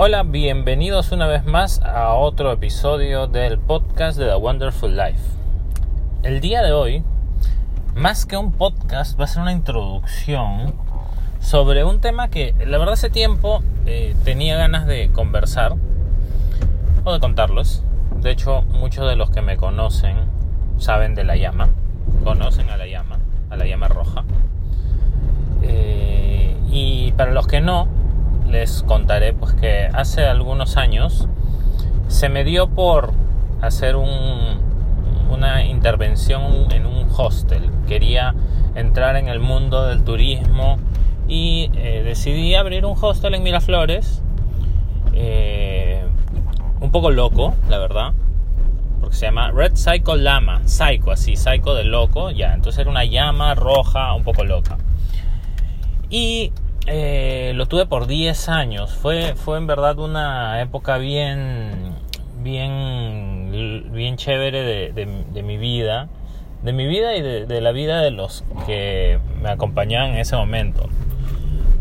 Hola, bienvenidos una vez más a otro episodio del podcast de The Wonderful Life. El día de hoy, más que un podcast, va a ser una introducción sobre un tema que la verdad hace tiempo eh, tenía ganas de conversar o de contarlos. De hecho, muchos de los que me conocen saben de la llama, conocen a la llama, a la llama roja. Eh, y para los que no, les contaré pues que hace algunos años se me dio por hacer una intervención en un hostel. Quería entrar en el mundo del turismo y eh, decidí abrir un hostel en Miraflores. Eh, un poco loco, la verdad. Porque se llama Red Psycho Lama. Psycho, así, Psycho de loco. Ya, entonces era una llama roja un poco loca. Y eh, lo tuve por 10 años. Fue, fue en verdad una época bien, bien, bien chévere de, mi vida. De mi vida y de, la vida de los que me acompañaban en ese momento.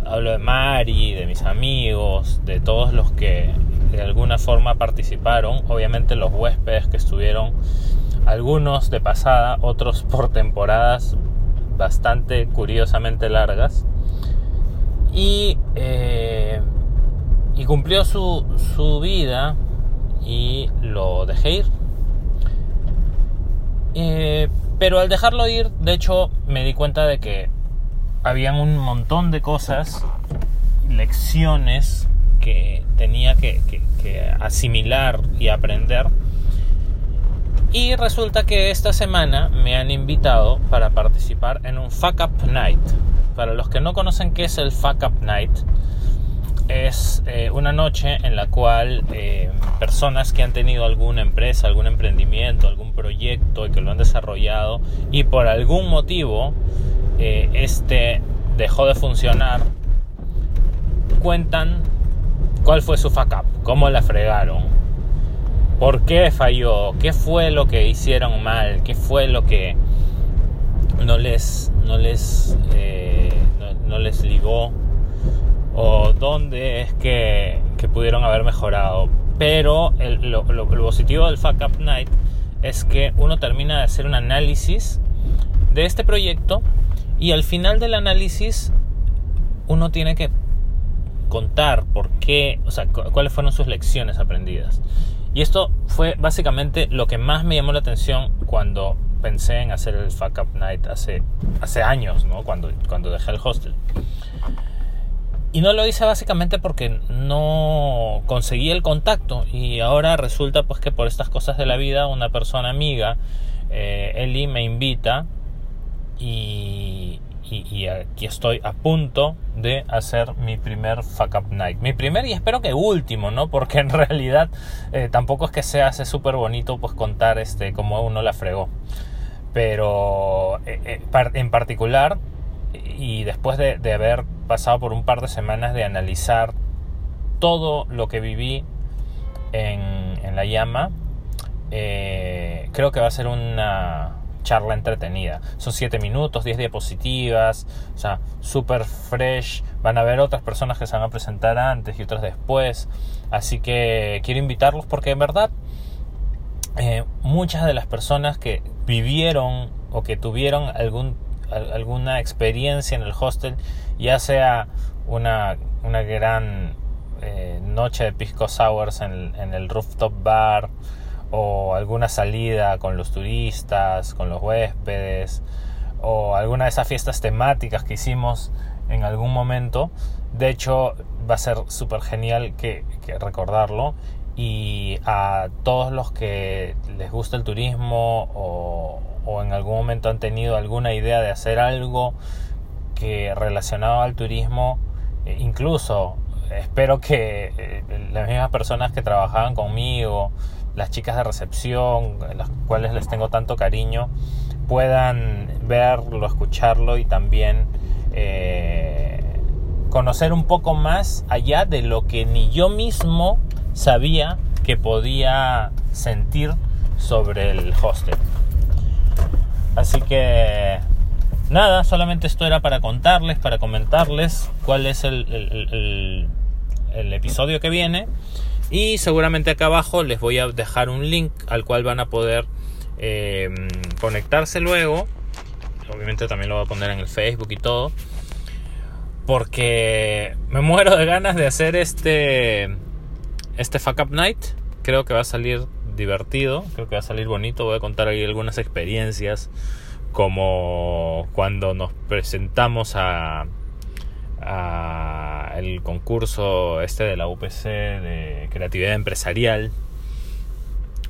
Hablo de Mari, de mis amigos, de todos los que de alguna forma participaron. Obviamente los huéspedes que estuvieron, algunos de pasada, otros por temporadas bastante curiosamente largas y, eh, y cumplió su, su, vida y lo dejé ir. Eh, pero al dejarlo ir, de hecho, me di cuenta de que habían un montón de cosas, lecciones que tenía que, que asimilar y aprender. Y resulta que esta semana me han invitado para participar en un Fuck Up Night. Para los que no conocen qué es el Fuck Up Night, es eh, una noche en la cual eh, personas que han tenido alguna empresa, algún emprendimiento, algún proyecto y que lo han desarrollado y por algún motivo eh, este dejó de funcionar, cuentan cuál fue su fuck up, cómo la fregaron, por qué falló, qué fue lo que hicieron mal, qué fue lo que no les, no les, eh, no, les ligó o dónde es que, pudieron haber mejorado. Pero lo, positivo del Fuck Up Night es que uno termina de hacer un análisis de este proyecto y al final del análisis uno tiene que contar por qué, o sea, cuáles fueron sus lecciones aprendidas. Y esto fue básicamente lo que más me llamó la atención cuando pensé en hacer el Fuck Up Night hace, hace años, ¿no? Cuando, cuando dejé el hostel. Y no lo hice básicamente porque no conseguí el contacto. Y ahora resulta pues que por estas cosas de la vida una persona amiga, eh, Eli, me invita y, aquí estoy a punto de hacer mi primer fuck up night. Mi primer y espero que último, ¿no? Porque en realidad eh, tampoco es que se hace súper bonito pues contar este cómo uno la fregó. Pero eh, en particular, y después de, haber pasado por un par de semanas de analizar todo lo que viví en, la llama, creo que va a ser una charla entretenida. Son 7 minutos, 10 diapositivas, o sea, súper fresh. Van a haber otras personas que se van a presentar antes y otras después. Así que quiero invitarlos porque en verdad eh, muchas de las personas que vivieron o que tuvieron algún, alguna experiencia en el hostel, ya sea una, una gran eh, noche de pisco sours en, en el rooftop bar, o alguna salida con los turistas, con los huéspedes, o alguna de esas fiestas temáticas que hicimos en algún momento. De hecho, va a ser súper genial que, recordarlo. Y a todos los que les gusta el turismo o, o en algún momento han tenido alguna idea de hacer algo que relacionado al turismo, eh, incluso espero que eh, las mismas personas que trabajaban conmigo, las chicas de recepción, las cuales les tengo tanto cariño, puedan verlo, escucharlo y también eh, conocer un poco más allá de lo que ni yo mismo sabía que podía sentir sobre el hostel. Así que nada, solamente esto era para contarles, para comentarles cuál es el, episodio que viene. Y seguramente acá abajo les voy a dejar un link al cual van a poder eh, conectarse luego. Obviamente también lo voy a poner en el Facebook y todo. Porque me muero de ganas de hacer este, este Fuck Up Night. Creo que va a salir divertido, creo que va a salir bonito. Voy a contar ahí algunas experiencias como cuando nos presentamos a, el concurso este de la UPC de creatividad empresarial.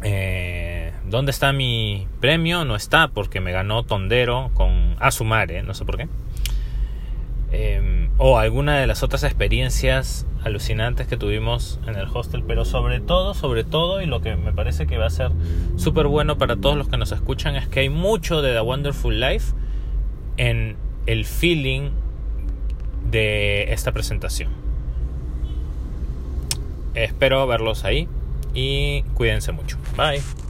Eh, ¿Dónde está mi premio? No está porque me ganó Tondero con Asumare, no sé por qué. Eh, o alguna de las otras experiencias alucinantes que tuvimos en el hostel, pero sobre todo, sobre todo, y lo que me parece que va a ser súper bueno para todos los que nos escuchan es que hay mucho de The Wonderful Life en el feeling de esta presentación. Espero verlos ahí y cuídense mucho. Bye.